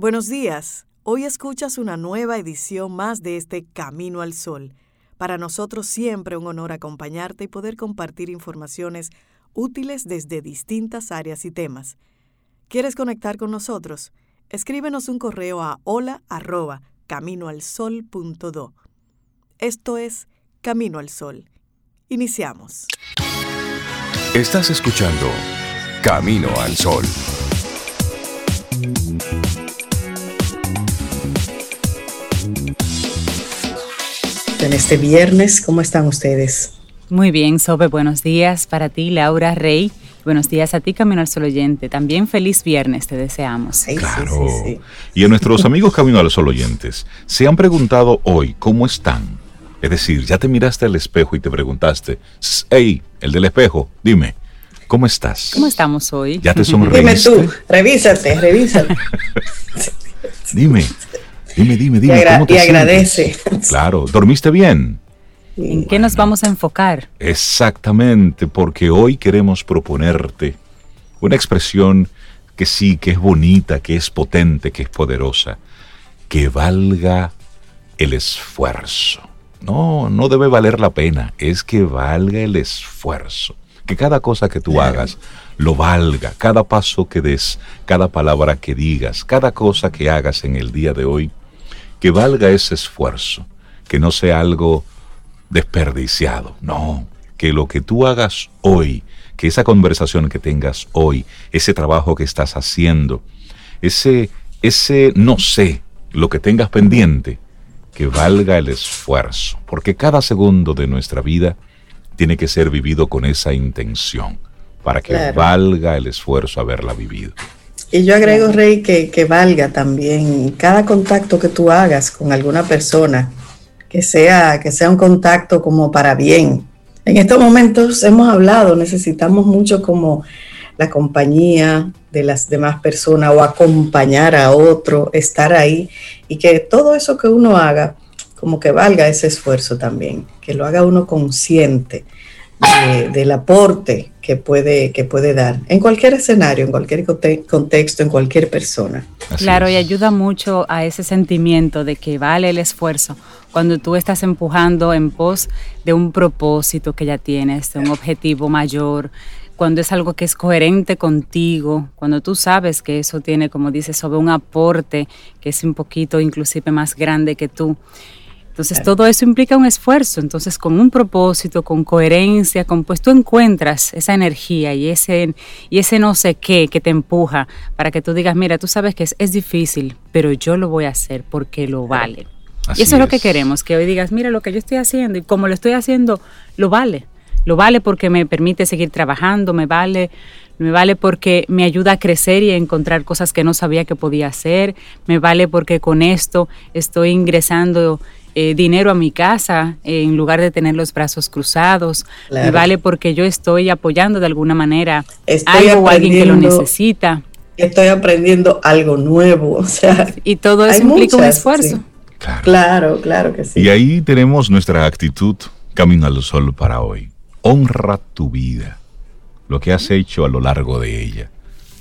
Buenos días. Hoy escuchas una nueva edición más de este Camino al Sol. Para nosotros siempre un honor acompañarte y poder compartir informaciones útiles desde distintas áreas y temas. ¿Quieres conectar con nosotros? Escríbenos un correo a hola. Esto es Camino al Sol. Iniciamos. Estás escuchando Camino al Sol. En este viernes, ¿cómo están ustedes? Muy bien, Sobe, buenos días para ti, Laura Rey. Buenos días a ti, Camino al Sol oyente. También feliz viernes te deseamos. claro. Y a nuestros amigos Camino al Sol oyentes, ¿se han preguntado hoy cómo están? Es decir, ya te miraste al espejo y te preguntaste, hey, el del espejo, dime, ¿cómo estás? ¿Cómo estamos hoy? ¿Ya te sonreíste? Dime tú, revísate, revísate. dime, dime, dime, dime. Y, ¿cómo te y agradece. Claro, ¿dormiste bien? ¿En qué nos vamos a enfocar? Exactamente, porque hoy queremos proponerte una expresión que sí, que es bonita, que es potente, que es poderosa, que valga el esfuerzo. No, no debe valer la pena, es que valga el esfuerzo. Que cada cosa que tú hagas lo valga, cada paso que des, cada palabra que digas, cada cosa que hagas en el día de hoy, que valga ese esfuerzo, que no sea algo desperdiciado, no, que lo que tú hagas hoy, que esa conversación que tengas hoy, ese trabajo que estás haciendo, ese, ese no sé, lo que tengas pendiente, que valga el esfuerzo, porque cada segundo de nuestra vida tiene que ser vivido con esa intención, para que valga el esfuerzo haberla vivido. Y yo agrego, Rey, que, que valga también cada contacto que tú hagas con alguna persona, que sea, que sea un contacto como para bien. En estos momentos hemos hablado, necesitamos mucho como la compañía de las demás personas o acompañar a otro, estar ahí y que todo eso que uno haga, como que valga ese esfuerzo también, que lo haga uno consciente del aporte que puede, que puede dar en cualquier escenario, en cualquier contexto, en cualquier persona. claro, y ayuda mucho a ese sentimiento de que vale el esfuerzo cuando tú estás empujando en pos de un propósito que ya tienes, de un objetivo mayor, cuando es algo que es coherente contigo, cuando tú sabes que eso tiene, como dices, sobre un aporte que es un poquito inclusive más grande que tú. Entonces todo eso implica un esfuerzo, entonces con un propósito, con coherencia, con pues tú encuentras esa energía y ese, y ese no sé qué que te empuja para que tú digas, mira, tú sabes que es, es difícil, pero yo lo voy a hacer porque lo vale. y eso es lo que queremos, que hoy digas, mira lo que yo estoy haciendo y como lo estoy haciendo, lo vale. Lo vale porque me permite seguir trabajando, me vale, me vale porque me ayuda a crecer y a encontrar cosas que no sabía que podía hacer, me vale porque con esto estoy ingresando eh, dinero a mi casa en lugar de tener los brazos cruzados, me vale porque yo estoy apoyando de alguna manera a algo o alguien que lo necesita. Estoy aprendiendo algo nuevo, o sea. Y todo eso implica un esfuerzo. claro, claro que sí. Y ahí tenemos nuestra actitud camino al sol para hoy honra tu vida, lo que has hecho a lo largo de ella.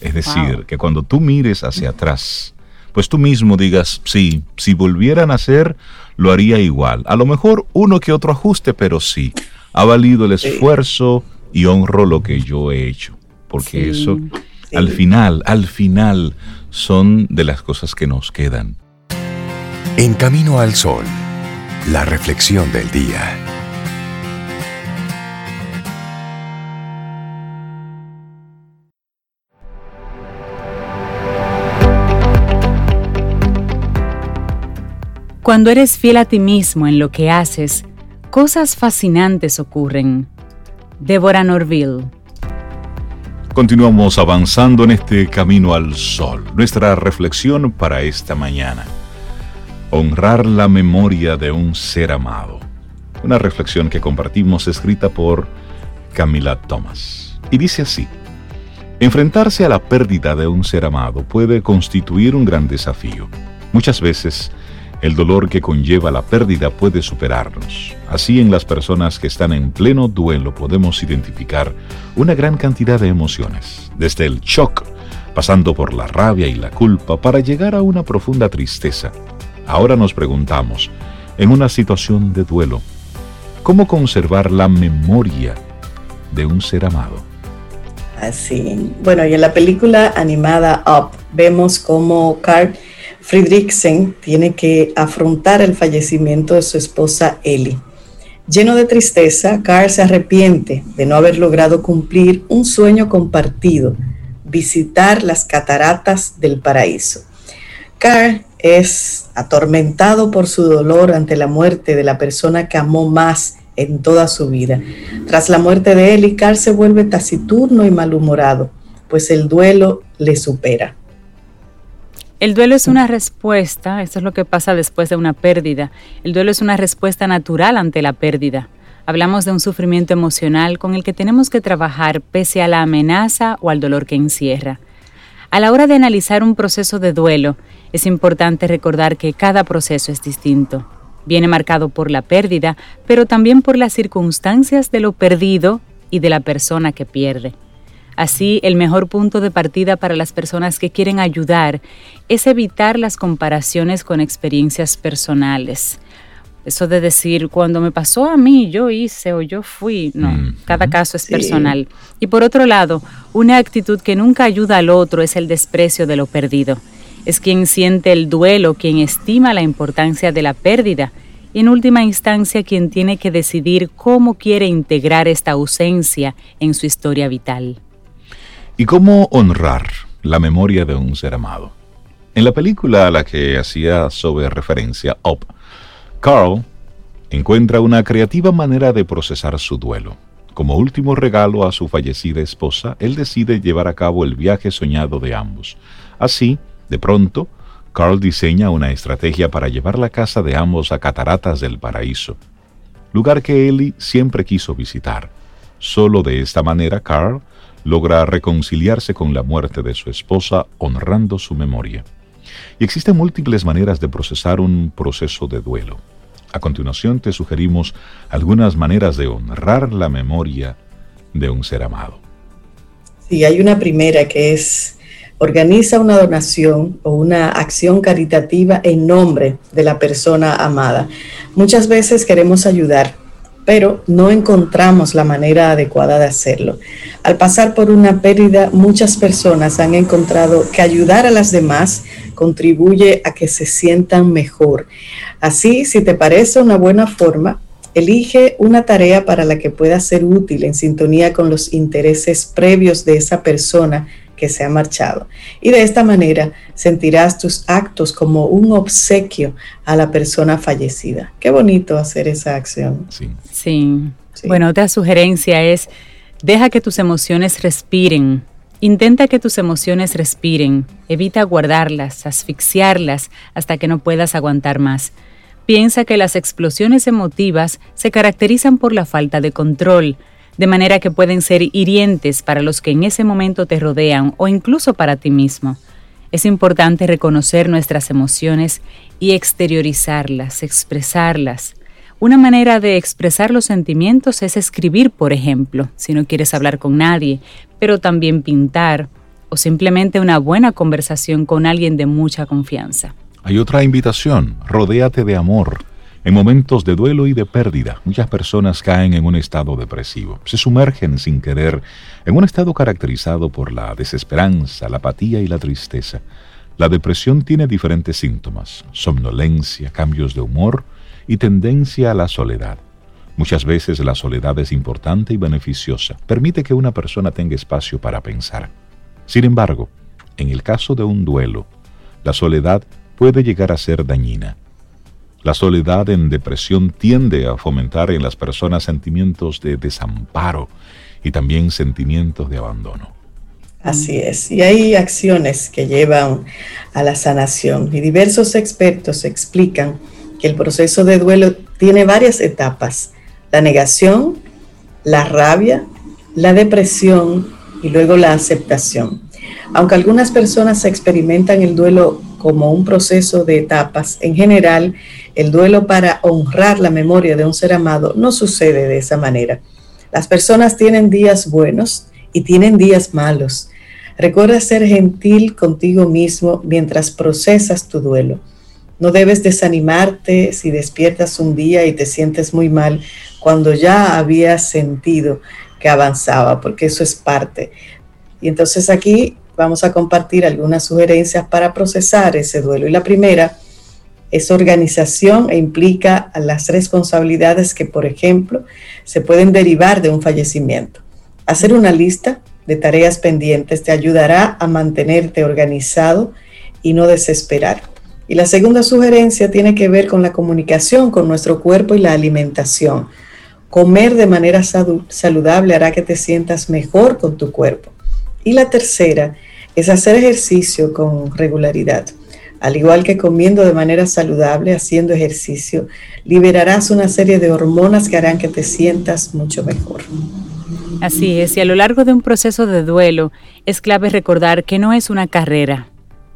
Es decir, que cuando tú mires hacia atrás, pues tú mismo digas, sí, si volvieran a hacer, lo haría igual. A lo mejor uno que otro ajuste, pero sí, ha valido el esfuerzo y honro lo que yo he hecho. Porque eso, al final, al final, son de las cosas que nos quedan. En Camino al Sol, la reflexión del día. Cuando eres fiel a ti mismo en lo que haces, cosas fascinantes ocurren. Débora Norville. Continuamos avanzando en este camino al sol. Nuestra reflexión para esta mañana. Honrar la memoria de un ser amado. Una reflexión que compartimos escrita por Camila Thomas. Y dice así. Enfrentarse a la pérdida de un ser amado puede constituir un gran desafío. Muchas veces el dolor que conlleva la pérdida puede superarnos. Así en las personas que están en pleno duelo podemos identificar una gran cantidad de emociones, desde el shock pasando por la rabia y la culpa para llegar a una profunda tristeza. Ahora nos preguntamos, en una situación de duelo, ¿cómo conservar la memoria de un ser amado? Así, bueno, y en la película animada Up vemos cómo Carl Friedrichsen tiene que afrontar el fallecimiento de su esposa Ellie. Lleno de tristeza, Carl se arrepiente de no haber logrado cumplir un sueño compartido, visitar las cataratas del paraíso. Carl es atormentado por su dolor ante la muerte de la persona que amó más en toda su vida. Tras la muerte de Ellie, Carl se vuelve taciturno y malhumorado, pues el duelo le supera. El duelo es una respuesta, eso es lo que pasa después de una pérdida. El duelo es una respuesta natural ante la pérdida. Hablamos de un sufrimiento emocional con el que tenemos que trabajar pese a la amenaza o al dolor que encierra. A la hora de analizar un proceso de duelo, es importante recordar que cada proceso es distinto. Viene marcado por la pérdida, pero también por las circunstancias de lo perdido y de la persona que pierde. Así, el mejor punto de partida para las personas que quieren ayudar es evitar las comparaciones con experiencias personales. Eso de decir, cuando me pasó a mí, yo hice o yo fui, no, mm, cada caso es personal. Y por otro lado, una actitud que nunca ayuda al otro es el desprecio de lo perdido. Es quien siente el duelo, quien estima la importancia de la pérdida y en última instancia quien tiene que decidir cómo quiere integrar esta ausencia en su historia vital. ¿Y cómo honrar la memoria de un ser amado? En la película a la que hacía sobre referencia Up, Carl encuentra una creativa manera de procesar su duelo. Como último regalo a su fallecida esposa, él decide llevar a cabo el viaje soñado de ambos. Así, de pronto, Carl diseña una estrategia para llevar la casa de ambos a Cataratas del Paraíso, lugar que Ellie siempre quiso visitar. Solo de esta manera Carl logra reconciliarse con la muerte de su esposa honrando su memoria. Y existen múltiples maneras de procesar un proceso de duelo. A continuación te sugerimos algunas maneras de honrar la memoria de un ser amado. Sí, hay una primera que es organiza una donación o una acción caritativa en nombre de la persona amada. Muchas veces queremos ayudar, pero no encontramos la manera adecuada de hacerlo. Al pasar por una pérdida, muchas personas han encontrado que ayudar a las demás contribuye a que se sientan mejor. Así, si te parece una buena forma, elige una tarea para la que pueda ser útil en sintonía con los intereses previos de esa persona que se ha marchado. Y de esta manera sentirás tus actos como un obsequio a la persona fallecida. Qué bonito hacer esa acción. Sí. sí. Bueno, otra sugerencia es, deja que tus emociones respiren. Intenta que tus emociones respiren. Evita guardarlas, asfixiarlas hasta que no puedas aguantar más. Piensa que las explosiones emotivas se caracterizan por la falta de control, de manera que pueden ser hirientes para los que en ese momento te rodean o incluso para ti mismo. Es importante reconocer nuestras emociones y exteriorizarlas, expresarlas. Una manera de expresar los sentimientos es escribir, por ejemplo, si no quieres hablar con nadie, pero también pintar o simplemente una buena conversación con alguien de mucha confianza. Hay otra invitación, rodéate de amor. En momentos de duelo y de pérdida, muchas personas caen en un estado depresivo, se sumergen sin querer en un estado caracterizado por la desesperanza, la apatía y la tristeza. La depresión tiene diferentes síntomas, somnolencia, cambios de humor y tendencia a la soledad. Muchas veces la soledad es importante y beneficiosa, permite que una persona tenga espacio para pensar. Sin embargo, en el caso de un duelo, la soledad puede llegar a ser dañina la soledad en depresión tiende a fomentar en las personas sentimientos de desamparo y también sentimientos de abandono. Así es, y hay acciones que llevan a la sanación y diversos expertos explican que el proceso de duelo tiene varias etapas, la negación, la rabia, la depresión y luego la aceptación. Aunque algunas personas experimentan el duelo como un proceso de etapas, en general el duelo para honrar la memoria de un ser amado no sucede de esa manera. Las personas tienen días buenos y tienen días malos. Recuerda ser gentil contigo mismo mientras procesas tu duelo. No debes desanimarte si despiertas un día y te sientes muy mal cuando ya habías sentido que avanzaba, porque eso es parte. Y entonces aquí vamos a compartir algunas sugerencias para procesar ese duelo. Y la primera es organización e implica las responsabilidades que, por ejemplo, se pueden derivar de un fallecimiento. Hacer una lista de tareas pendientes te ayudará a mantenerte organizado y no desesperar. Y la segunda sugerencia tiene que ver con la comunicación con nuestro cuerpo y la alimentación. Comer de manera saludable hará que te sientas mejor con tu cuerpo. Y la tercera es hacer ejercicio con regularidad. Al igual que comiendo de manera saludable, haciendo ejercicio, liberarás una serie de hormonas que harán que te sientas mucho mejor. Así es, y a lo largo de un proceso de duelo es clave recordar que no es una carrera.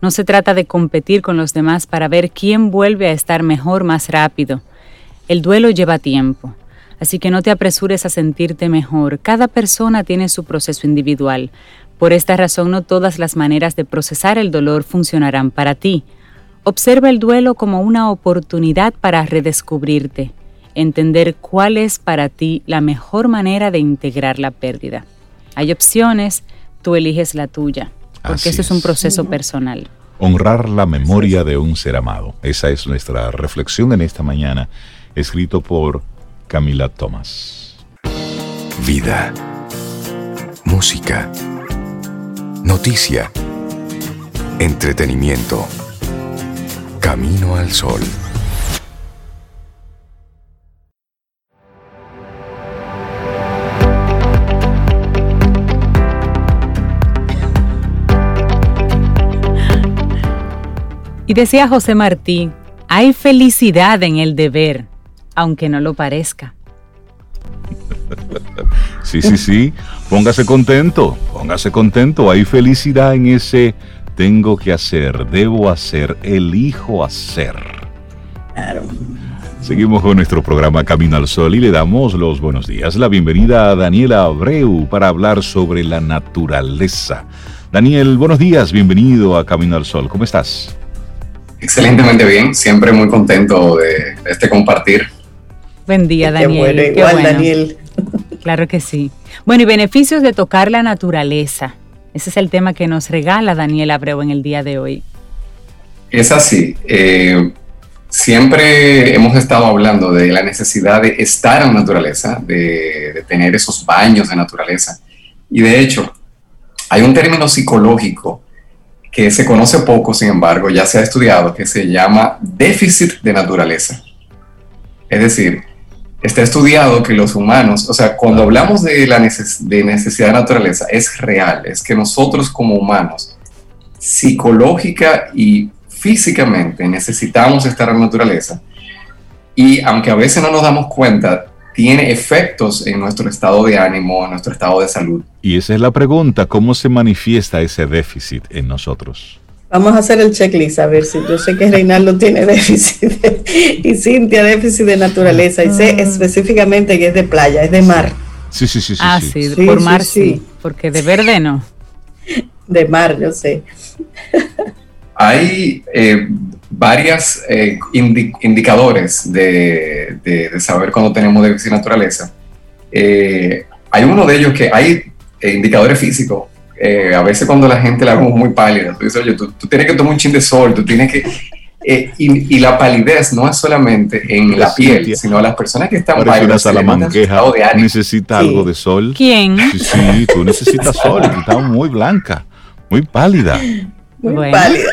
No se trata de competir con los demás para ver quién vuelve a estar mejor más rápido. El duelo lleva tiempo, así que no te apresures a sentirte mejor. Cada persona tiene su proceso individual. Por esta razón no todas las maneras de procesar el dolor funcionarán para ti. Observa el duelo como una oportunidad para redescubrirte entender cuál es para ti la mejor manera de integrar la pérdida. Hay opciones, tú eliges la tuya, porque ese es un proceso personal. Honrar la memoria de un ser amado. Esa es nuestra reflexión en esta mañana, escrito por Camila Thomas. Vida. Música. Noticia. Entretenimiento. Camino al sol. Y decía José Martí, hay felicidad en el deber, aunque no lo parezca. Sí, sí, sí, póngase contento, póngase contento, hay felicidad en ese tengo que hacer, debo hacer, elijo hacer. Claro. Seguimos con nuestro programa Camino al Sol y le damos los buenos días, la bienvenida a Daniela Abreu para hablar sobre la naturaleza. Daniel, buenos días, bienvenido a Camino al Sol, ¿cómo estás? Excelentemente bien, siempre muy contento de, este compartir. Buen día, Daniel. Qué igual, Daniel. Claro que sí. Bueno, y beneficios de tocar la naturaleza. Ese es el tema que nos regala Daniel Abreu en el día de hoy. Es así. Eh, siempre hemos estado hablando de la necesidad de estar en naturaleza, de, de tener esos baños de naturaleza. Y de hecho, hay un término psicológico que se conoce poco, sin embargo, ya se ha estudiado, que se llama déficit de naturaleza. Es decir, está estudiado que los humanos, o sea, cuando hablamos de la de necesidad de naturaleza, es real, es que nosotros como humanos, psicológica y físicamente necesitamos estar en la naturaleza. Y aunque a veces no nos damos cuenta, tiene efectos en nuestro estado de ánimo, en nuestro estado de salud. Y esa es la pregunta, ¿cómo se manifiesta ese déficit en nosotros? Vamos a hacer el checklist, a ver si yo sé que Reinaldo tiene déficit y Cintia déficit de naturaleza y sé específicamente que es de playa, es de mar. Sí, sí, sí. sí ah, sí, por mar sí, porque de verde no. De mar, yo sé. Hay eh, varios eh, indicadores de, saber cuando tenemos déficit de naturaleza. Eh, hay uno de ellos que hay eh, indicadores físicos. A veces cuando la gente la vemos muy pálida, tú dices, oye, tú, tienes que tomar un chin de sol, tú tienes que... Y, la palidez no es solamente en la piel, sino las personas que están pálidas. necesita algo de sol. ¿Quién? Sí, sí, tú necesitas sol, tú estás muy blanca, muy pálida. Muy pálida.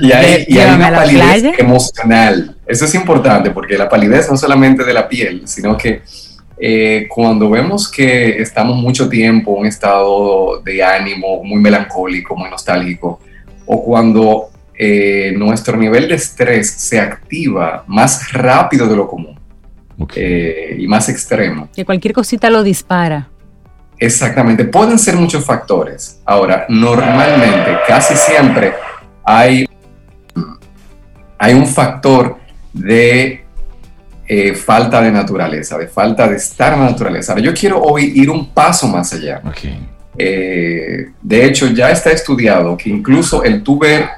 Y hay, una palidez emocional. Eso es importante porque la palidez no solamente de la piel, sino que eh, cuando vemos que estamos mucho tiempo en un estado de ánimo muy melancólico, muy nostálgico, o cuando eh, nuestro nivel de estrés se activa más rápido de lo común eh, y más extremo. Que cualquier cosita lo dispara. Exactamente, pueden ser muchos factores. Ahora, normalmente, casi siempre hay hay un factor de eh, falta de naturaleza, de falta de estar en la naturaleza. Ahora, yo quiero hoy ir un paso más allá. Eh, de hecho, ya está estudiado que incluso el tú ver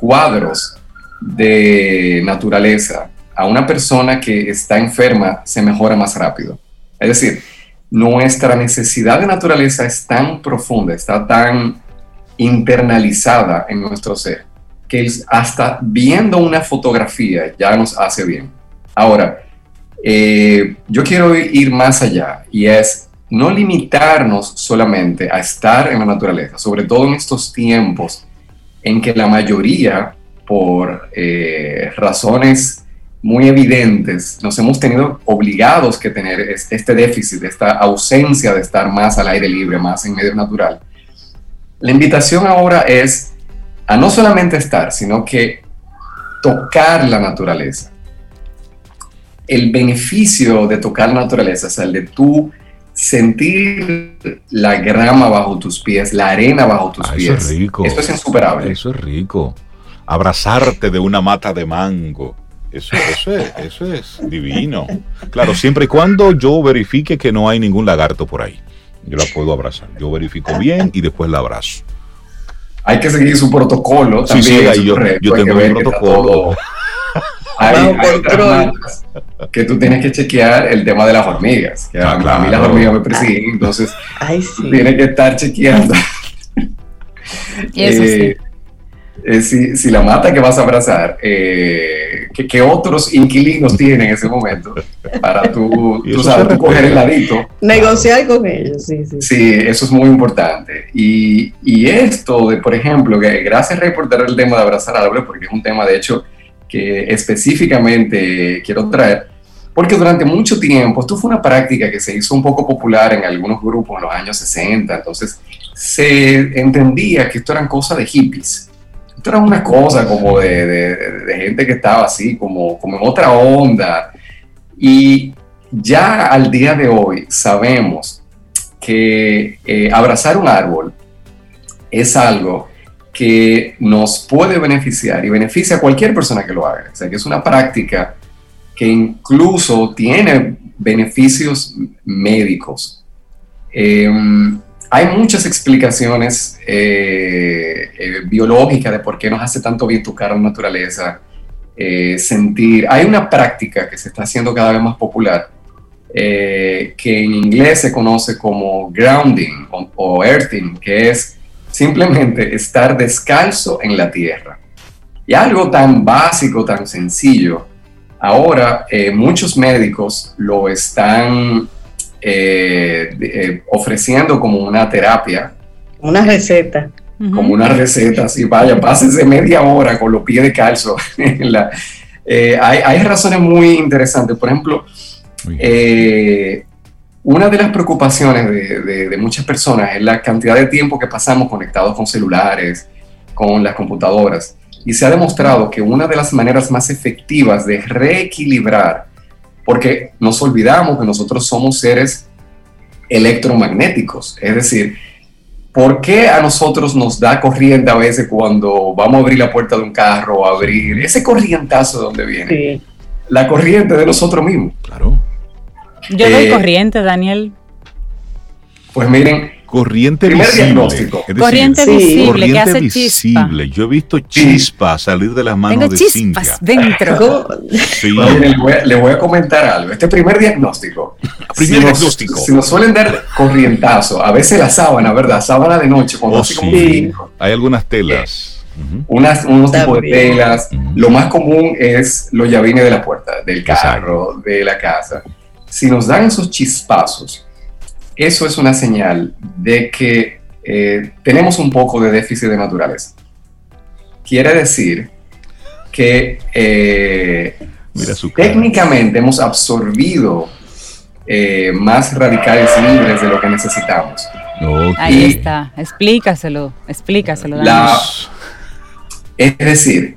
cuadros de naturaleza a una persona que está enferma se mejora más rápido. Es decir, nuestra necesidad de naturaleza es tan profunda, está tan internalizada en nuestro ser, que hasta viendo una fotografía ya nos hace bien. Ahora, eh, yo quiero ir más allá y es no limitarnos solamente a estar en la naturaleza, sobre todo en estos tiempos en que la mayoría, por eh, razones muy evidentes, nos hemos tenido obligados que tener este déficit, esta ausencia de estar más al aire libre, más en medio natural. La invitación ahora es a no solamente estar, sino que tocar la naturaleza. El beneficio de tocar la naturaleza, es el de tú sentir la grama bajo tus pies, la arena bajo tus pies. Eso es rico. Eso es insuperable. Eso es rico. Abrazarte de una mata de mango. Eso, eso, es, eso es divino. Claro, siempre y cuando yo verifique que no hay ningún lagarto por ahí. Yo la puedo abrazar. Yo verifico bien y después la abrazo. Hay que seguir su protocolo. También, sí, sí, yo, yo tengo mi protocolo. Hay, hay que tú tienes que chequear el tema de las hormigas. Que a, mí las hormigas me persiguen, entonces tienes que estar chequeando. Eso sí. Eh, eh, si, la mata que vas a abrazar, eh, ¿qué, otros inquilinos tienen en ese momento para tú, tú, sabes, coger el ladito? Negociar con ellos, sí, sí. Sí, eso es muy importante. Y, y esto de, por ejemplo, que gracias Rey por traer el tema de abrazar árboles, porque es un tema de hecho que específicamente quiero traer, porque durante mucho tiempo esto fue una práctica que se hizo un poco popular en algunos grupos en los años 60, entonces se entendía que esto eran cosas de hippies. Esto era una cosa como de, de, gente que estaba así, como, como en otra onda. Y ya al día de hoy sabemos que eh, abrazar un árbol es algo que nos puede beneficiar y beneficia a cualquier persona que lo haga. O sea, que es una práctica que incluso tiene beneficios médicos. Em, hay muchas explicaciones eh, eh, biológicas de por qué nos hace tanto bien tocar la naturaleza, eh, sentir. Hay una práctica que se está haciendo cada vez más popular, que en inglés se conoce como grounding o earthing, que es simplemente estar descalzo en la tierra. Y algo tan básico, tan sencillo, ahora eh, muchos médicos lo están eh, eh, ofreciendo como una terapia. Una receta. Como una receta, así vaya, pásese media hora con los pies de calzo. hay, hay, razones muy interesantes. Por ejemplo, una de las preocupaciones de, muchas personas es la cantidad de tiempo que pasamos conectados con celulares, con las computadoras. Y se ha demostrado que una de las maneras más efectivas de reequilibrar, porque nos olvidamos que nosotros somos seres electromagnéticos, es decir, ¿por qué a nosotros nos da corriente a veces cuando vamos a abrir la puerta de un carro o abrir ese corrientazo de donde viene? La corriente de nosotros mismos. Claro. Yo doy eh, corriente, Daniel. Pues miren, corriente visible. corriente visible, que hace visible. Yo he visto chispas salir de las manos de chispas dentro. Sí. le, voy a, comentar algo. Este primer diagnóstico. primer si diagnóstico. Nos, si nos suelen dar corrientazo, a veces la sábana, ¿verdad? Sábana de noche, cuando oh, sí. Hay algunas telas. Unas, unos tipos de telas. Lo más común es los llavines de la puerta, del carro, de la casa si nos dan esos chispazos, eso es una señal de que eh, tenemos un poco de déficit de naturaleza. Quiere decir que eh, técnicamente hemos absorbido eh, más radicales libres de lo que necesitamos. Ahí está, explícaselo, explícaselo. es decir,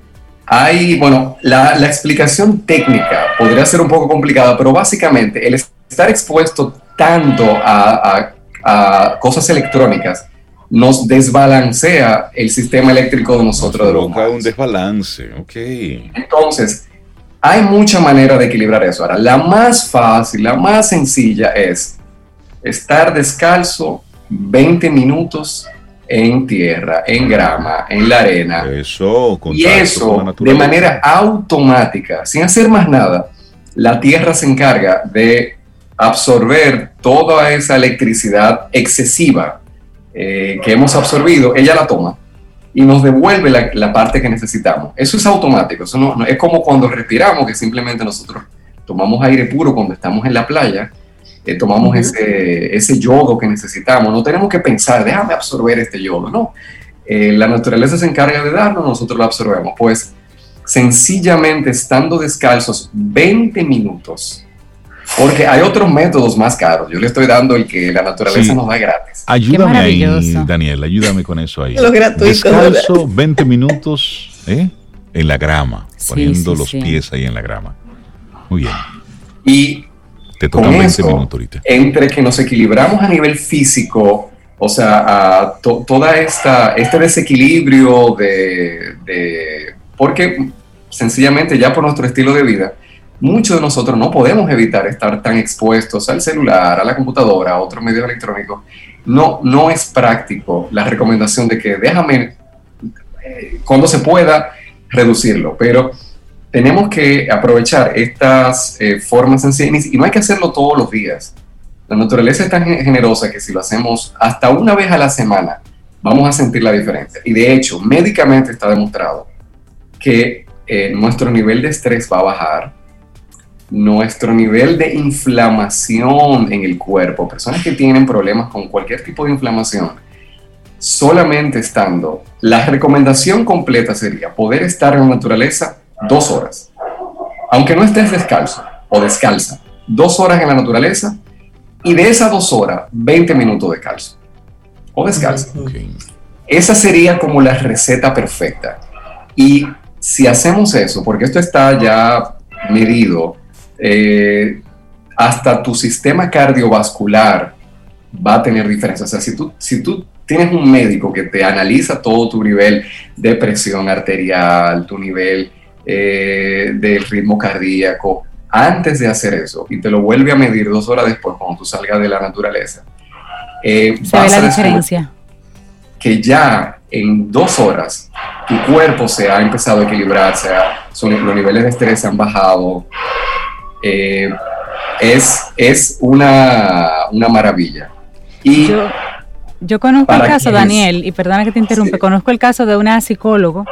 hay, bueno, la, explicación técnica podría ser un poco complicada, pero básicamente el estar expuesto tanto a, cosas electrónicas nos desbalancea el sistema eléctrico de nosotros. de un desbalance, ok. Entonces, hay mucha manera de equilibrar eso. Ahora, la más fácil, la más sencilla es estar descalzo 20 minutos en tierra, en grama, en la arena. Eso, y eso de manera automática, sin hacer más nada, la tierra se encarga de absorber toda esa electricidad excesiva eh, que hemos absorbido, ella la toma y nos devuelve la, parte que necesitamos. Eso es automático, eso no, es como cuando respiramos, que simplemente nosotros tomamos aire puro cuando estamos en la playa, eh, tomamos ese, ese yodo que necesitamos, no tenemos que pensar, déjame absorber este yodo, no. Eh, la naturaleza se encarga de darlo, nosotros lo absorbemos. Pues sencillamente estando descalzos 20 minutos porque hay otros métodos más caros. Yo le estoy dando el que la naturaleza nos da gratis. Ayúdame ahí, Daniel, ayúdame con eso ahí. Lo gratuito. Descalzo, 20 minutos ¿eh? en la grama, poniendo los pies ahí en la grama. Muy bien. Y te tocan 20 minutos ahorita. Entre que nos equilibramos a nivel físico, o sea, a toda esta este desequilibrio de, de porque sencillamente ya por nuestro estilo de vida muchos de nosotros no podemos evitar estar tan expuestos al celular, a la computadora, a otros medios electrónicos. No, no es práctico la recomendación de que déjame, eh, cuando se pueda, reducirlo, pero tenemos que aprovechar estas eh, formas sencillas y no hay que hacerlo todos los días. La naturaleza es tan generosa que si lo hacemos hasta una vez a la semana, vamos a sentir la diferencia. Y de hecho, médicamente está demostrado que eh, nuestro nivel de estrés va a bajar, nuestro nivel de inflamación en el cuerpo, personas que tienen problemas con cualquier tipo de inflamación, solamente estando, la recomendación completa sería poder estar en la naturaleza dos horas, aunque no estés descalzo o descalza, dos horas en la naturaleza y de esas dos horas, 20 minutos de calzo o descalza. Esa sería como la receta perfecta. Y si hacemos eso, porque esto está ya medido eh, hasta tu sistema cardiovascular va a tener diferencias. O sea, si tú, si tú tienes un médico que te analiza todo tu nivel de presión arterial, tu nivel eh, del ritmo cardíaco, antes de hacer eso, y te lo vuelve a medir dos horas después, cuando tú salgas de la naturaleza, eh, Se ve la diferencia. Que ya en dos horas tu cuerpo se ha empezado a equilibrarse, los niveles de estrés se han bajado, eh, es, es una, una maravilla. Y yo, conozco el caso, Daniel, y perdona que te interrumpe, conozco el caso de una psicólogo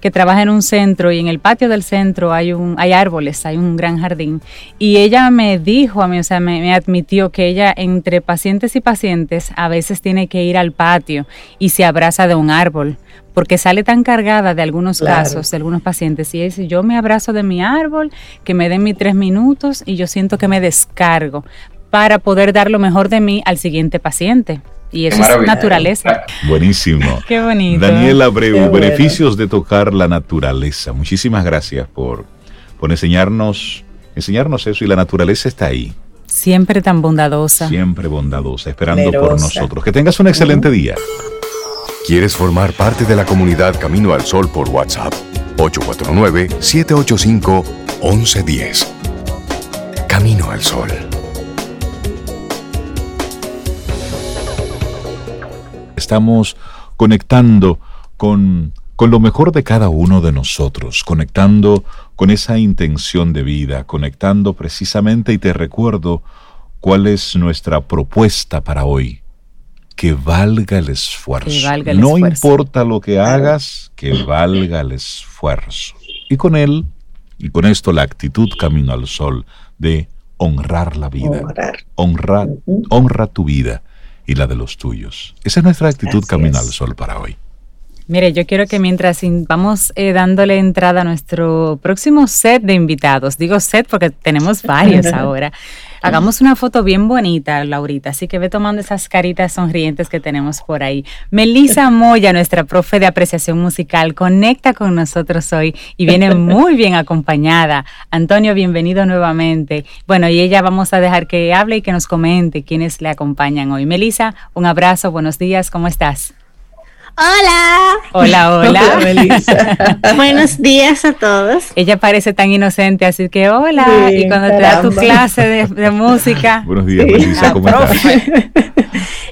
que trabaja en un centro y en el patio del centro hay un hay árboles, hay un gran jardín. Y ella me dijo a mí, o sea, me, me, admitió que ella entre pacientes y pacientes a veces tiene que ir al patio y se abraza de un árbol porque sale tan cargada de algunos casos, de algunos pacientes, y dice, yo me abrazo de mi árbol, que me den mis tres minutos y yo siento que me descargo para poder dar lo mejor de mí al siguiente paciente. Y eso es naturaleza. Buenísimo. Qué bonito. Daniel Abreu, beneficios de tocar la naturaleza. Muchísimas gracias por, por enseñarnos, enseñarnos eso y la naturaleza está ahí. Siempre tan bondadosa. Siempre bondadosa, esperando por nosotros. Que tengas un excelente día. ¿Quieres formar parte de la comunidad Camino al Sol por WhatsApp? 849-785-1110. Camino al Sol. Estamos conectando con, con lo mejor de cada uno de nosotros, conectando con esa intención de vida, conectando precisamente y te recuerdo cuál es nuestra propuesta para hoy que valga el esfuerzo. no importa lo que hagas, que valga el esfuerzo. Y con él, y con esto la actitud camino al sol de honrar la vida. Honrar. Honra, tu vida y la de los tuyos. Esa es nuestra actitud camino al sol para hoy. Mire, yo quiero que mientras vamos eh, dándole entrada a nuestro próximo set de invitados, digo set porque tenemos varios ahora, hagamos una foto bien bonita, Laurita, así que ve tomando esas caritas sonrientes que tenemos por ahí. Melisa Moya, nuestra profe de apreciación musical, conecta con nosotros hoy y viene muy bien acompañada. Antonio, bienvenido nuevamente. Bueno, y ella vamos a dejar que hable y que nos comente quiénes le acompañan hoy. Melisa, un abrazo, buenos días, ¿cómo estás? Hola. Hola, hola. Buenos días a todos. Ella parece tan inocente, así que hola. y cuando te da tu clase de, música. Buenos días, Melissa, ¿cómo estás?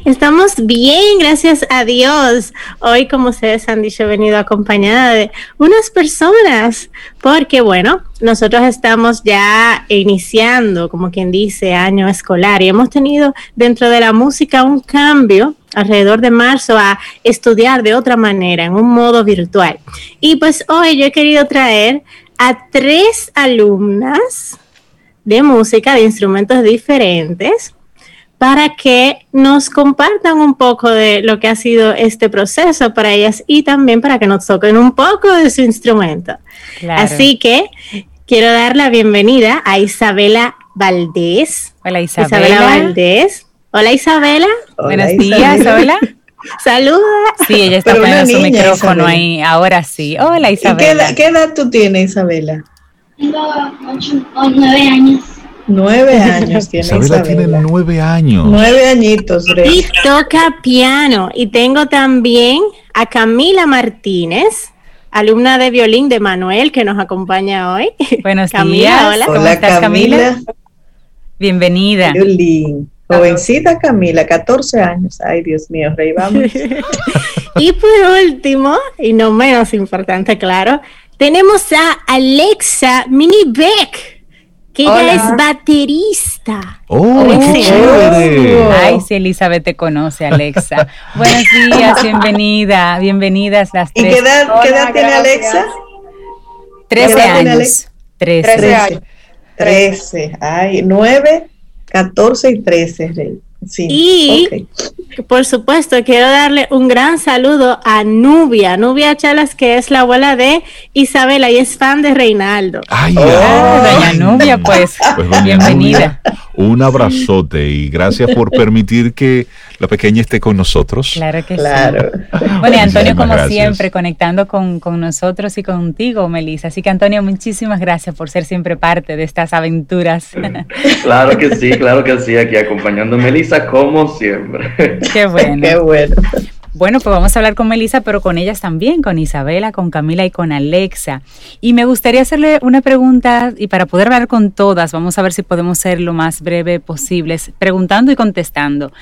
Estamos bien, gracias a Dios. Hoy, como ustedes han dicho, he venido acompañada de unas personas, porque bueno, nosotros estamos ya iniciando, como quien dice, año escolar y hemos tenido dentro de la música un cambio alrededor de marzo a estudiar de otra manera, en un modo virtual. Y pues hoy yo he querido traer a tres alumnas de música, de instrumentos diferentes, para que nos compartan un poco de lo que ha sido este proceso para ellas y también para que nos toquen un poco de su instrumento. Así que quiero dar la bienvenida a Isabela Valdés. Hola Isabela. Isabela Valdés. Hola Isabela. Buenos días, hola. Saluda. Sí, ella está poniendo su micrófono ahí. Ahora sí. Hola Isabela. Qué edad, tú tienes, Isabela? Tengo ocho, nueve años. Nueve años tiene Isabela. tiene nueve años. Nueve añitos, Y toca piano. Y tengo también a Camila Martínez, alumna de violín de Manuel, que nos acompaña hoy. Buenos días. Hola, ¿cómo estás, Camila? Bienvenida. Violín. Jovencita Camila, 14 años. Ay, Dios mío, rey, vamos. y por último, y no menos importante, claro, tenemos a Alexa Mini Beck que ella es baterista. ¡Oh, qué chévere! Ay, si Elizabeth te conoce, Alexa. Buenos días, bienvenida, bienvenidas las tres. ¿Y qué edad, tiene Alexa? Trece años. Trece años. Trece. Ay, nueve, catorce y trece, Rey. Sí, y por supuesto quiero darle un gran saludo a Nubia, Nubia Chalas, que es la abuela de Isabela y es fan de Reinaldo. Ay, doña Nubia, pues, pues bienvenida. un abrazote y gracias por permitir que la pequeña esté con nosotros. Claro que claro. sí. Bueno, y Antonio, como siempre, conectando con, con, nosotros y contigo, Melissa. Así que, Antonio, muchísimas gracias por ser siempre parte de estas aventuras. Claro que sí, claro que sí, aquí acompañando a Melissa como siempre. Qué bueno. Qué bueno. Bueno, pues vamos a hablar con Melissa, pero con ellas también, con Isabela, con Camila y con Alexa. Y me gustaría hacerle una pregunta, y para poder hablar con todas, vamos a ver si podemos ser lo más breve posible, preguntando y contestando.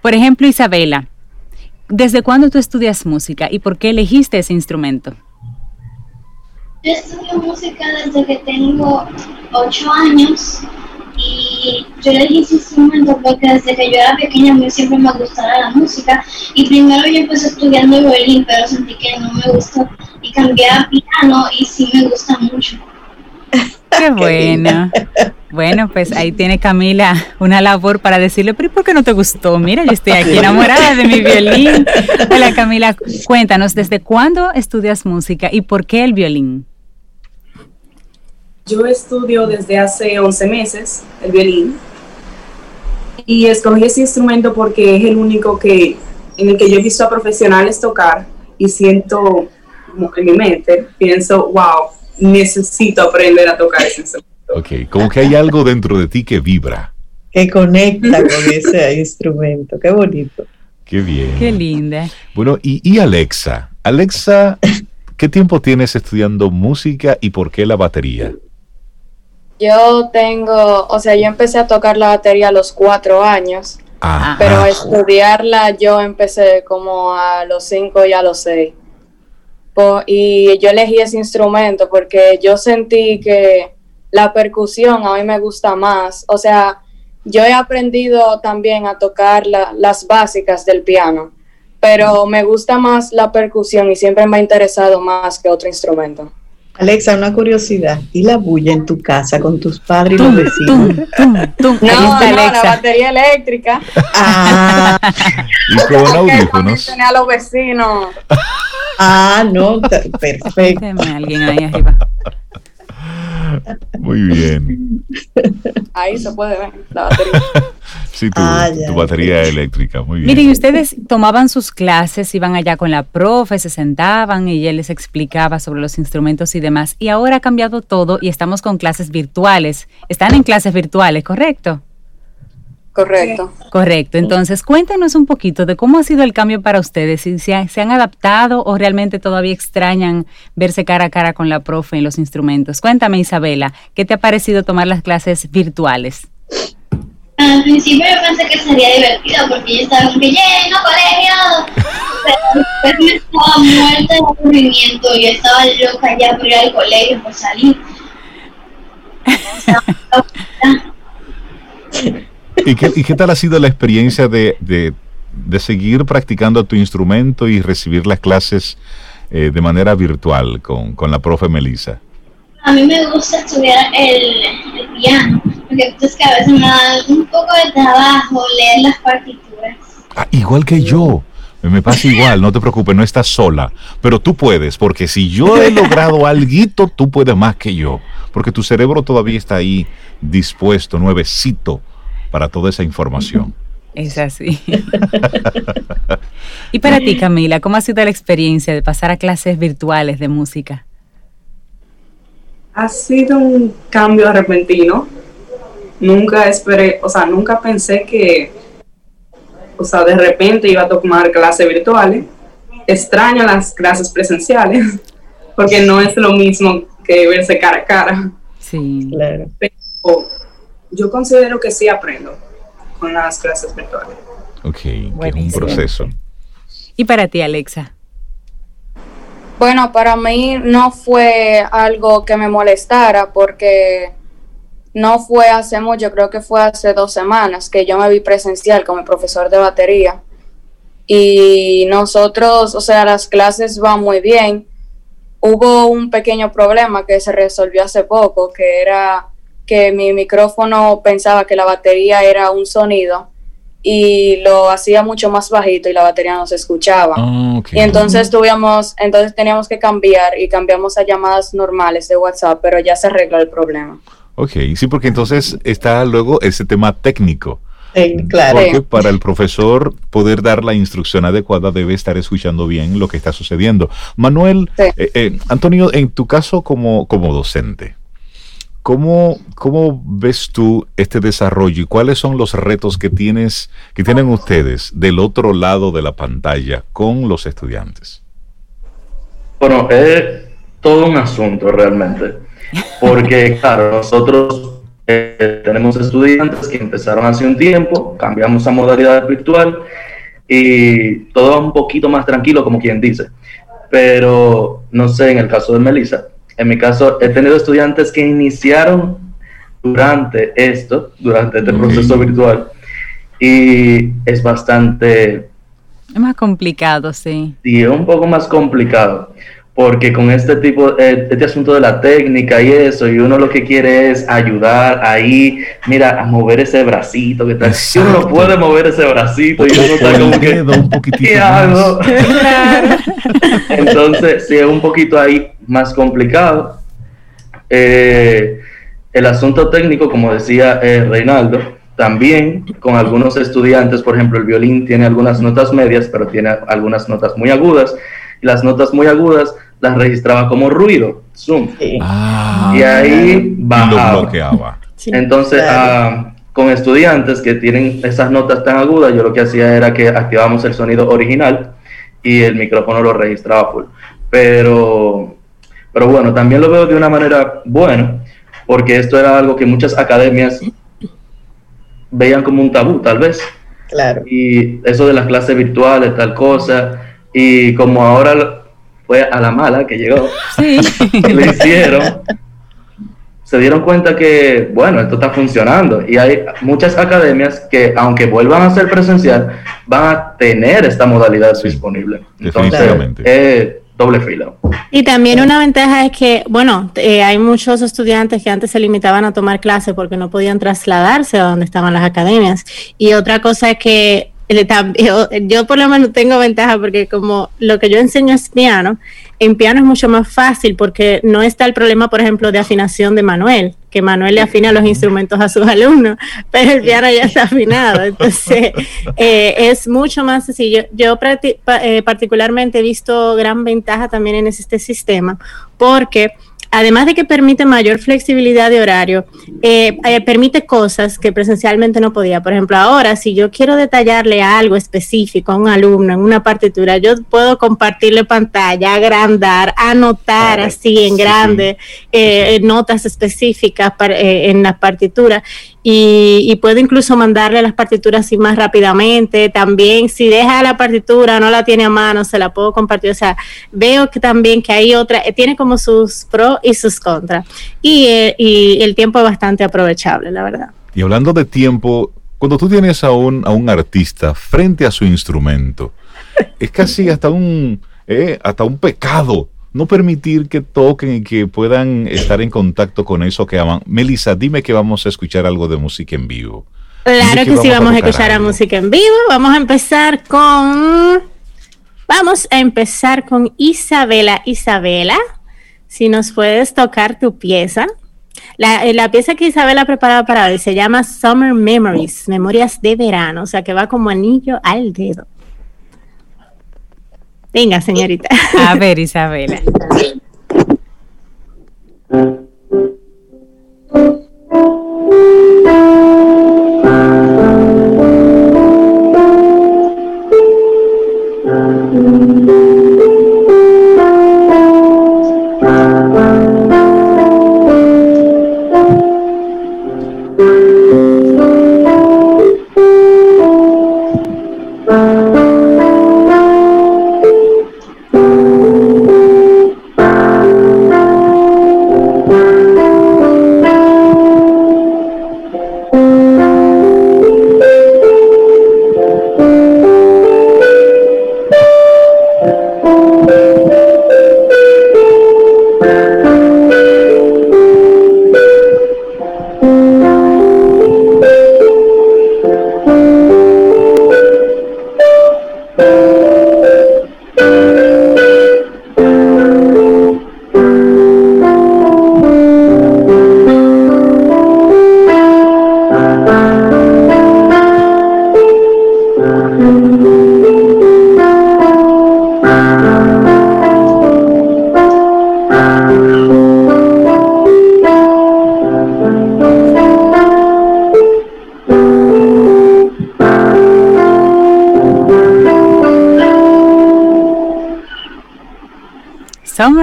Por ejemplo, Isabela, ¿desde cuándo tú estudias música y por qué elegiste ese instrumento? Yo estudio música desde que tengo ocho años y yo elegí ese instrumento porque desde que yo era pequeña a mí siempre me gustaba la música y primero yo empecé estudiando violín pero sentí que no me gustó y cambié a piano y sí me gusta mucho. Qué bueno. Bueno, pues ahí tiene Camila una labor para decirle, pero ¿por qué no te gustó? Mira, yo estoy aquí enamorada de mi violín. Hola Camila, cuéntanos, ¿desde cuándo estudias música y por qué el violín? Yo estudio desde hace 11 meses el violín y escogí ese instrumento porque es el único que en el que yo he visto a profesionales tocar y siento como en mi mente, pienso, wow, necesito aprender a tocar ese instrumento. Ok, como que hay algo dentro de ti que vibra. Que conecta con ese instrumento, qué bonito. Qué bien. Qué linda. Bueno, y, y Alexa, Alexa, ¿qué tiempo tienes estudiando música y por qué la batería? Yo tengo, o sea, yo empecé a tocar la batería a los cuatro años, ah. pero a estudiarla yo empecé como a los cinco y a los seis. y yo elegí ese instrumento porque yo sentí que la percusión a mí me gusta más. O sea, yo he aprendido también a tocar las básicas del piano, pero me gusta más la percusión y siempre me ha interesado más que otro instrumento. Alexa, una curiosidad. ¿Y la bulla en tu casa con tus padres y los vecinos? no, no, la batería eléctrica. Ah. y con audífonos. a los vecinos. Ah, no, perfecto. alguien ahí arriba. Muy bien. Ahí se puede ver la batería. Sí, tu, ah, tu batería eléctrica, muy bien. Miren, ustedes tomaban sus clases, iban allá con la profe, se sentaban y él les explicaba sobre los instrumentos y demás. Y ahora ha cambiado todo y estamos con clases virtuales. Están en clases virtuales, ¿correcto? Correcto. Correcto. Entonces, cuéntenos un poquito de cómo ha sido el cambio para ustedes, si se, han adaptado o realmente todavía extrañan verse cara a cara con la profe en los instrumentos. Cuéntame, Isabela, ¿qué te ha parecido tomar las clases virtuales? Al principio yo pensé que sería divertido porque yo estaba como que lleno colegio, pero después me estaba muerta de aburrimiento, yo estaba loca ya por ir al colegio, por salir. ¿Y qué, ¿Y qué tal ha sido la experiencia de, de, seguir practicando tu instrumento y recibir las clases eh, de manera virtual con, con, la profe Melissa? A mí me gusta estudiar el, piano, porque es que a veces me da un poco de trabajo leer las partituras. Ah, igual que yo. Me pasa igual, no te preocupes, no estás sola. Pero tú puedes, porque si yo he logrado algo, tú puedes más que yo. Porque tu cerebro todavía está ahí dispuesto, nuevecito, para toda esa información. Es así. y para ti, Camila, ¿cómo ha sido la experiencia de pasar a clases virtuales de música? Ha sido un cambio repentino. Nunca esperé, o sea, nunca pensé que, o sea, de repente iba a tomar clases virtuales. Extraño las clases presenciales, porque no es lo mismo que verse cara a cara. Sí, claro. Pero yo considero que sí aprendo con las clases virtuales. Ok, es un proceso. ¿Y para ti, Alexa? Bueno, para mí no fue algo que me molestara porque no fue hace mucho, creo que fue hace dos semanas que yo me vi presencial con mi profesor de batería. Y nosotros, o sea, las clases van muy bien. Hubo un pequeño problema que se resolvió hace poco, que era que mi micrófono pensaba que la batería era un sonido y lo hacía mucho más bajito y la batería no se escuchaba. Ah, y entonces tuvimos, entonces teníamos que cambiar y cambiamos a llamadas normales de WhatsApp, pero ya se arregló el problema. Ok, sí, porque entonces está luego ese tema técnico. claro. Porque para el profesor poder dar la instrucción adecuada debe estar escuchando bien lo que está sucediendo. Manuel, eh, eh, Antonio, en tu caso como, como docente, ¿Cómo, ¿Cómo ves tú este desarrollo y cuáles son los retos que tienes, que tienen ustedes del otro lado de la pantalla con los estudiantes? Bueno, es todo un asunto realmente, porque claro, nosotros eh, tenemos estudiantes que empezaron hace un tiempo, cambiamos a modalidad virtual y todo un poquito más tranquilo, como quien dice. Pero no sé, en el caso de Melissa, en mi caso, he tenido estudiantes que iniciaron durante esto, durante este proceso virtual, y es bastante... Es más complicado, sí. Sí, es un poco más complicado, porque con este tipo, eh, este asunto de la técnica y eso, y uno lo que quiere es ayudar ahí, mira, a mover ese bracito, que tal. Si uno no puede mover ese bracito y uno está como que, un ¿qué hago? Entonces, sí, es un poquito ahí más complicado. Eh, el asunto técnico, como decía eh, Reinaldo, también con algunos estudiantes, por ejemplo, el violín tiene algunas notas medias, pero tiene algunas notas muy agudas. Las notas muy agudas las registraba como ruido, zoom. Ah. y ahí bajaba. Lo bloqueaba. Entonces, ah, con estudiantes que tienen esas notas tan agudas, yo lo que hacía era que activábamos el sonido original y el micrófono lo registraba full. Pero, pero bueno, también lo veo de una manera buena, porque esto era algo que muchas academias veían como un tabú, tal vez. Claro. Y eso de las clases virtuales, tal cosa, y como ahora fue a la mala que llegó, sí. lo hicieron, se dieron cuenta que, bueno, esto está funcionando. Y hay muchas academias que, aunque vuelvan a ser presencial, van a tener esta modalidad disponible. Entonces, eh, doble fila. Y también una ventaja es que, bueno, eh, hay muchos estudiantes que antes se limitaban a tomar clases porque no podían trasladarse a donde estaban las academias. Y otra cosa es que yo, por lo menos tengo ventaja porque como lo que yo enseño es piano, en piano es mucho más fácil porque no está el problema, por ejemplo, de afinación de Manuel, que Manuel le afina los instrumentos a sus alumnos, pero el piano ya está afinado. Entonces, eh, es mucho más sencillo. Yo eh, particularmente he visto gran ventaja también en este sistema porque además de que permite mayor flexibilidad de horario, eh, eh, permite cosas que presencialmente no podía. Por ejemplo, ahora, si yo quiero detallarle algo específico a un alumno en una partitura, yo puedo compartirle pantalla, agrandar, anotar así en grande eh, notas específicas en la partitura y, puedo incluso mandarle las partituras así más rápidamente. También, si deja la partitura, no la tiene a mano, se la puedo compartir. O sea, veo que también que hay otra, eh, tiene como sus pros y sus contras. Y, eh, y, el tiempo es bastante aprovechable, la verdad. Y hablando de tiempo, cuando tú tienes a un, a un artista frente a su instrumento, es casi hasta un, eh, hasta un pecado no permitir que toquen y que puedan estar en contacto con eso que aman. Melissa, dime que vamos a escuchar algo de música en vivo. Claro que, sí, vamos a, escuchar a música en vivo. Vamos a empezar con... Vamos a empezar con Isabela. Isabela, si nos puedes tocar tu pieza. La, eh, la, pieza que Isabela ha preparado para hoy se llama Summer Memories, Memorias de Verano, o sea que va como anillo al dedo. Venga, señorita. A ver, Isabela.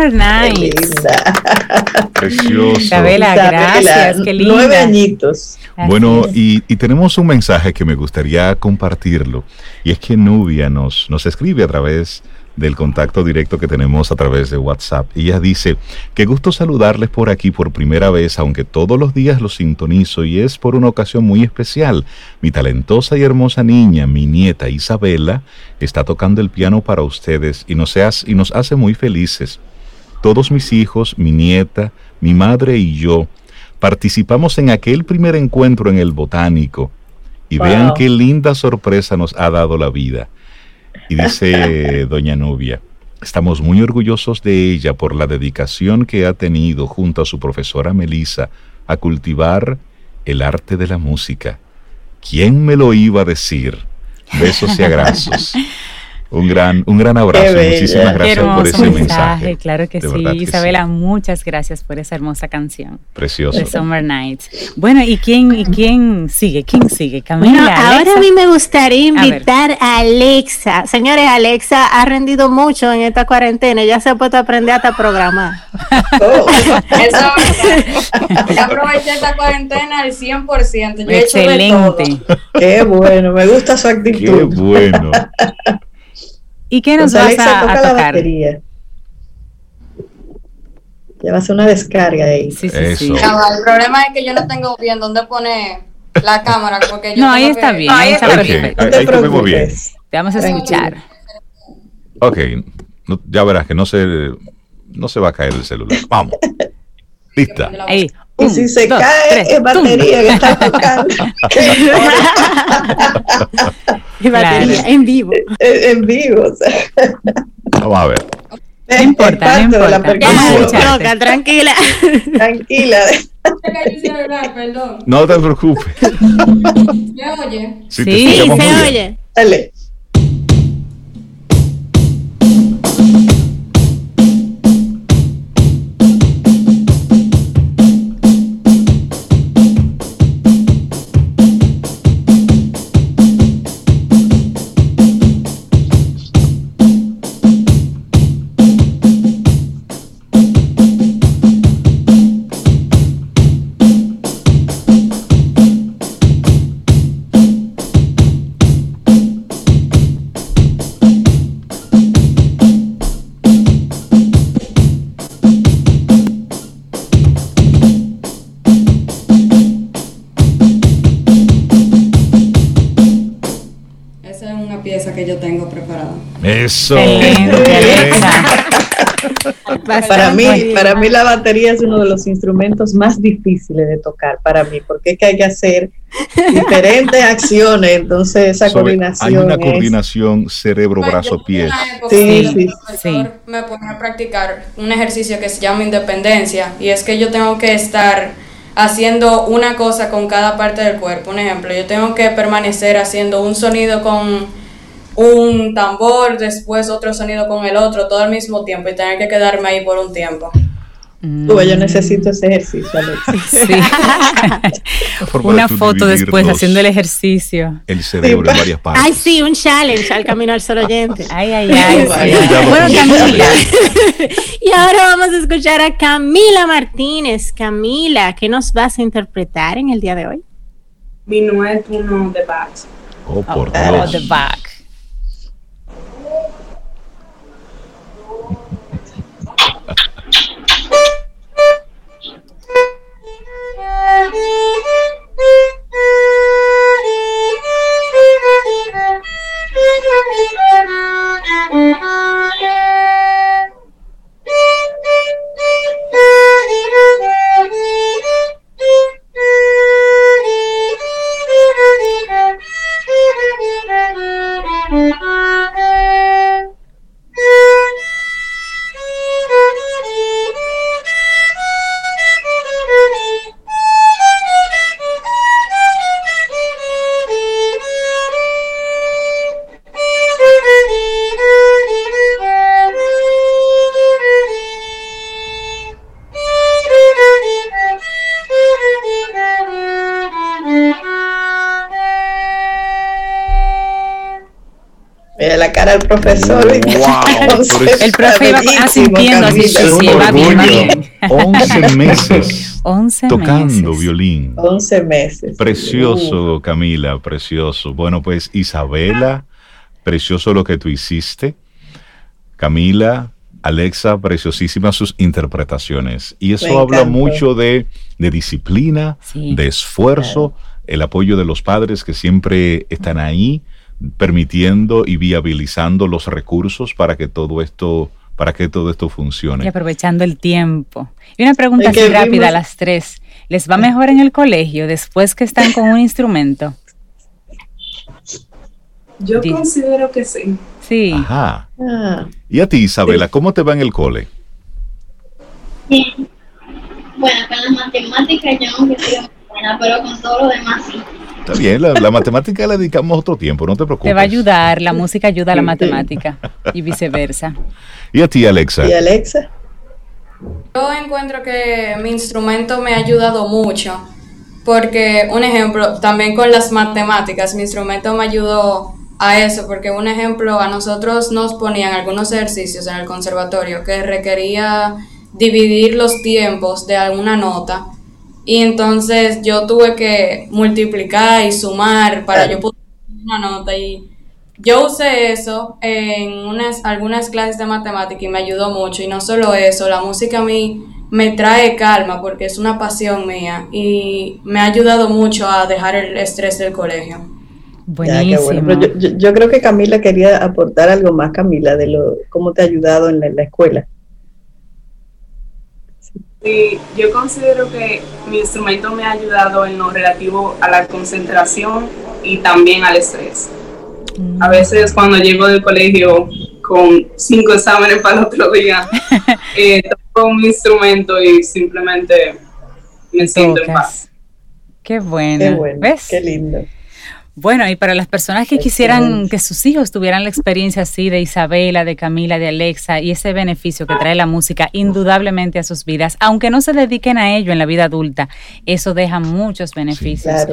Summer Nights. Precioso. Isabela, gracias. Qué linda. Nueve añitos. Bueno, y, tenemos un mensaje que me gustaría compartirlo. Y es que Nubia nos, nos escribe a través del contacto directo que tenemos a través de WhatsApp. Ella dice, qué gusto saludarles por aquí por primera vez, aunque todos los días los sintonizo y es por una ocasión muy especial. Mi talentosa y hermosa niña, mi nieta Isabela, está tocando el piano para ustedes y nos, hace, y nos hace muy felices. Todos mis hijos, mi nieta, mi madre y yo participamos en aquel primer encuentro en el botánico y vean qué linda sorpresa nos ha dado la vida. Y dice doña Nubia, estamos muy orgullosos de ella por la dedicación que ha tenido junto a su profesora Melissa a cultivar el arte de la música. ¿Quién me lo iba a decir? Besos y abrazos. Un gran, un gran abrazo. Muchísimas gracias por ese mensaje. Claro que sí. Isabela, muchas gracias por esa hermosa canción. Precioso. The Summer Nights. Bueno, ¿y quién, y quién sigue? ¿Quién sigue? Camila. ahora a mí me gustaría invitar a, Alexa. Señores, Alexa ha rendido mucho en esta cuarentena. Ya se ha puesto a aprender hasta programar. Oh. Eso aproveché esta cuarentena al 100%. Yo Excelente. He hecho de todo. Qué bueno, me gusta su actitud. Qué bueno. ¿Y qué nos vas a, toca La batería. Ya va a ser una descarga ahí. Sí, sí, sí. el problema es que yo no tengo bien dónde poner la cámara. Porque yo no, ahí está bien. ahí está perfecto. Ahí, te bien. Te vamos a escuchar. Ok, ya verás que no se, no se va a caer el celular. Vamos. Lista. Ahí. Y si se cae, es batería que está tocando. es batería, en vivo. En, vivo. Vamos a ver. No importa, no importa. Vamos a toca, tranquila. Tranquila. No te preocupes. ¿Me oye? Sí, sí se oye. Dale. Eso. para mí, para mí la batería es uno de los instrumentos más difíciles de tocar para mí, porque es que hay que hacer diferentes acciones, entonces esa coordinación. Hay una coordinación cerebro-brazo-pie. Sí, sí, sí. Me pone a practicar un ejercicio que se llama independencia y es que yo tengo que estar haciendo una cosa con cada parte del cuerpo. Un ejemplo, yo tengo que permanecer haciendo un sonido con un tambor, después otro sonido con el otro, todo al mismo tiempo y tener que quedarme ahí por un tiempo. yo necesito ese ejercicio, Sí. Una foto después haciendo el ejercicio. El cerebro en varias partes. Ay, sí, un challenge al camino al sol oyente. Ay, ay, ay. bueno, Camila. y ahora vamos a escuchar a Camila Martínez. Camila, ¿qué nos vas a interpretar en el día de hoy? Minuet uno de Bach. Oh, por oh, Dios. de Bach. El profesor. el profe iba asintiendo así, sí, va bien, va bien. 11 meses 11 tocando violín. 11 meses. Precioso, Camila, precioso. Bueno, pues Isabela, precioso lo que tú hiciste. Camila, Alexa, preciosísimas sus interpretaciones. Y eso habla mucho de, de disciplina, de esfuerzo, el apoyo de los padres que siempre están ahí permitiendo y viabilizando los recursos para que todo esto para que todo esto funcione. Y aprovechando el tiempo. Y una pregunta así rápida a las tres. ¿Les va mejor en el colegio después que están con un instrumento? Yo considero que sí. Sí. Ajá. Ah. ¿Y a ti, Isabela, cómo te va en el cole? Bien. Bueno, con las matemáticas yo no soy buena, pero con todo lo demás sí. Está bien, la, matemática la dedicamos otro tiempo, no te preocupes. Te va a ayudar, la música ayuda a la matemática y viceversa. ¿Y a ti, Alexa? ¿Y Alexa? Yo encuentro que mi instrumento me ha ayudado mucho, porque un ejemplo, también con las matemáticas, mi instrumento me ayudó a eso, porque un ejemplo, a nosotros nos ponían algunos ejercicios en el conservatorio que requería dividir los tiempos de alguna nota y entonces yo tuve que multiplicar y sumar para yo poder una nota. Y yo usé eso en unas, algunas clases de matemática y me ayudó mucho. Y no solo eso, la música a mí me trae calma porque es una pasión mía y me ha ayudado mucho a dejar el estrés del colegio. Buenísimo. yo, creo que Camila quería aportar algo más, Camila, de lo cómo te ha ayudado en la escuela. Sí, yo considero que mi instrumento me ha ayudado en lo relativo a la concentración y también al estrés. A mm. veces cuando llego del colegio con cinco exámenes para el otro día, eh, toco un instrumento y simplemente me siento en paz. Qué bueno. Qué bueno. ¿Ves? Qué lindo. Bueno, y para las personas que quisieran que sus hijos tuvieran la experiencia así de Isabela, de Camila, de Alexa y ese beneficio que trae la música indudablemente a sus vidas, aunque no se dediquen a ello en la vida adulta, eso deja muchos beneficios.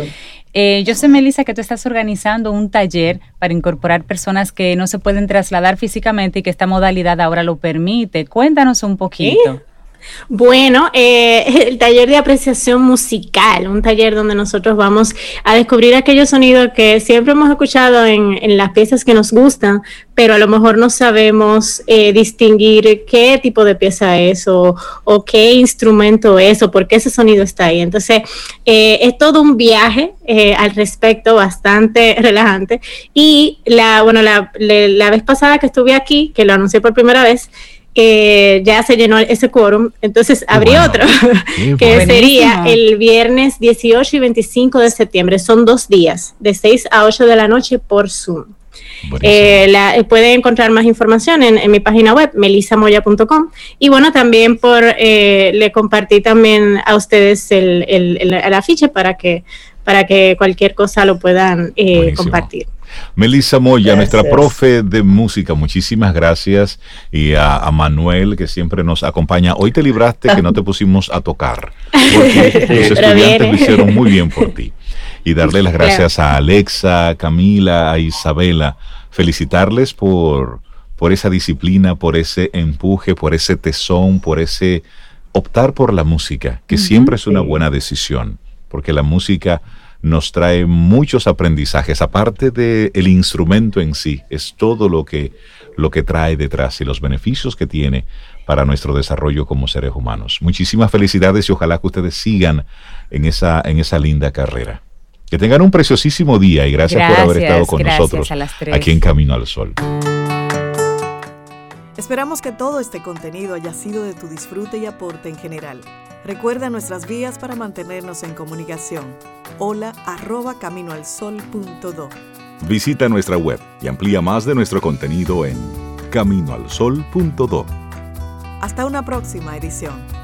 Eh, yo sé, Melissa, que tú estás organizando un taller para incorporar personas que no se pueden trasladar físicamente y que esta modalidad ahora lo permite. Cuéntanos un poquito. Bueno, eh, el taller de apreciación musical, un taller donde nosotros vamos a descubrir aquellos sonidos que siempre hemos escuchado en, las piezas que nos gustan, pero a lo mejor no sabemos eh, distinguir qué tipo de pieza es o, qué instrumento es o por qué ese sonido está ahí. Entonces, eh, es todo un viaje al respecto, bastante relajante. Y la, bueno, la, la vez pasada que estuve aquí, que lo anuncié por primera vez, que ya se llenó ese quórum, entonces abrí otro, que sería el viernes 18 y 25 de septiembre. Son dos días, de 6 a 8 de la noche por Zoom. Eh, la, eh, pueden encontrar más información en, mi página web, melisamoya.com. Y bueno, también por eh, le compartí también a ustedes el, el, el, afiche para que, para que cualquier cosa lo puedan eh, compartir. Melissa Moya, nuestra profe de música, muchísimas gracias. Y a, Manuel, que siempre nos acompaña. Hoy te libraste que no te pusimos a tocar, porque los estudiantes lo hicieron muy bien por ti. Y darle las gracias a Alexa, a Camila, a Isabela. Felicitarles por, por esa disciplina, por ese empuje, por ese tesón, por ese optar por la música, que siempre es una buena decisión, porque la música nos trae muchos aprendizajes, aparte del el instrumento en sí, es todo lo que, lo que trae detrás y los beneficios que tiene para nuestro desarrollo como seres humanos. Muchísimas felicidades y ojalá que ustedes sigan en esa, en esa linda carrera. Que tengan un preciosísimo día y gracias, por haber estado con nosotros aquí en Camino al Sol. Esperamos que todo este contenido haya sido de tu disfrute y aporte en general. Recuerda nuestras vías para mantenernos en comunicación. Hola arroba caminoalsol.do. Visita nuestra web y amplía más de nuestro contenido en caminoalsol.do. Hasta una próxima edición.